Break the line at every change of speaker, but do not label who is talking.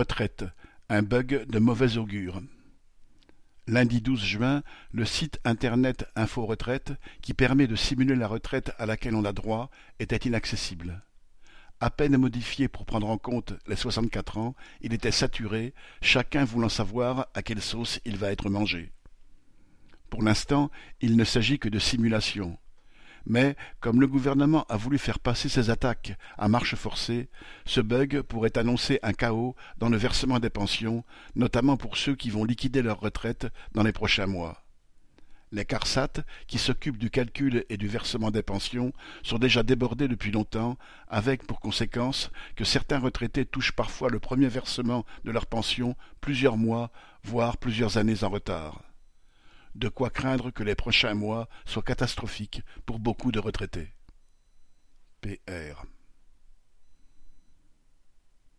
retraite, un bug de mauvais augure. Lundi 12 juin, le site internet Info Retraite, qui permet de simuler la retraite à laquelle on a droit, était inaccessible. À peine modifié pour prendre en compte les 64 ans, il était saturé, chacun voulant savoir à quelle sauce il va être mangé. Pour l'instant, il ne s'agit que de simulation. Mais, comme le gouvernement a voulu faire passer ses attaques à marche forcée, ce bug pourrait annoncer un chaos dans le versement des pensions, notamment pour ceux qui vont liquider leur retraite dans les prochains mois. Les CARSAT, qui s'occupent du calcul et du versement des pensions, sont déjà débordés depuis longtemps, avec pour conséquence que certains retraités touchent parfois le premier versement de leur pension plusieurs mois, voire plusieurs années en retard de quoi craindre que les prochains mois soient catastrophiques pour beaucoup de retraités. Pr.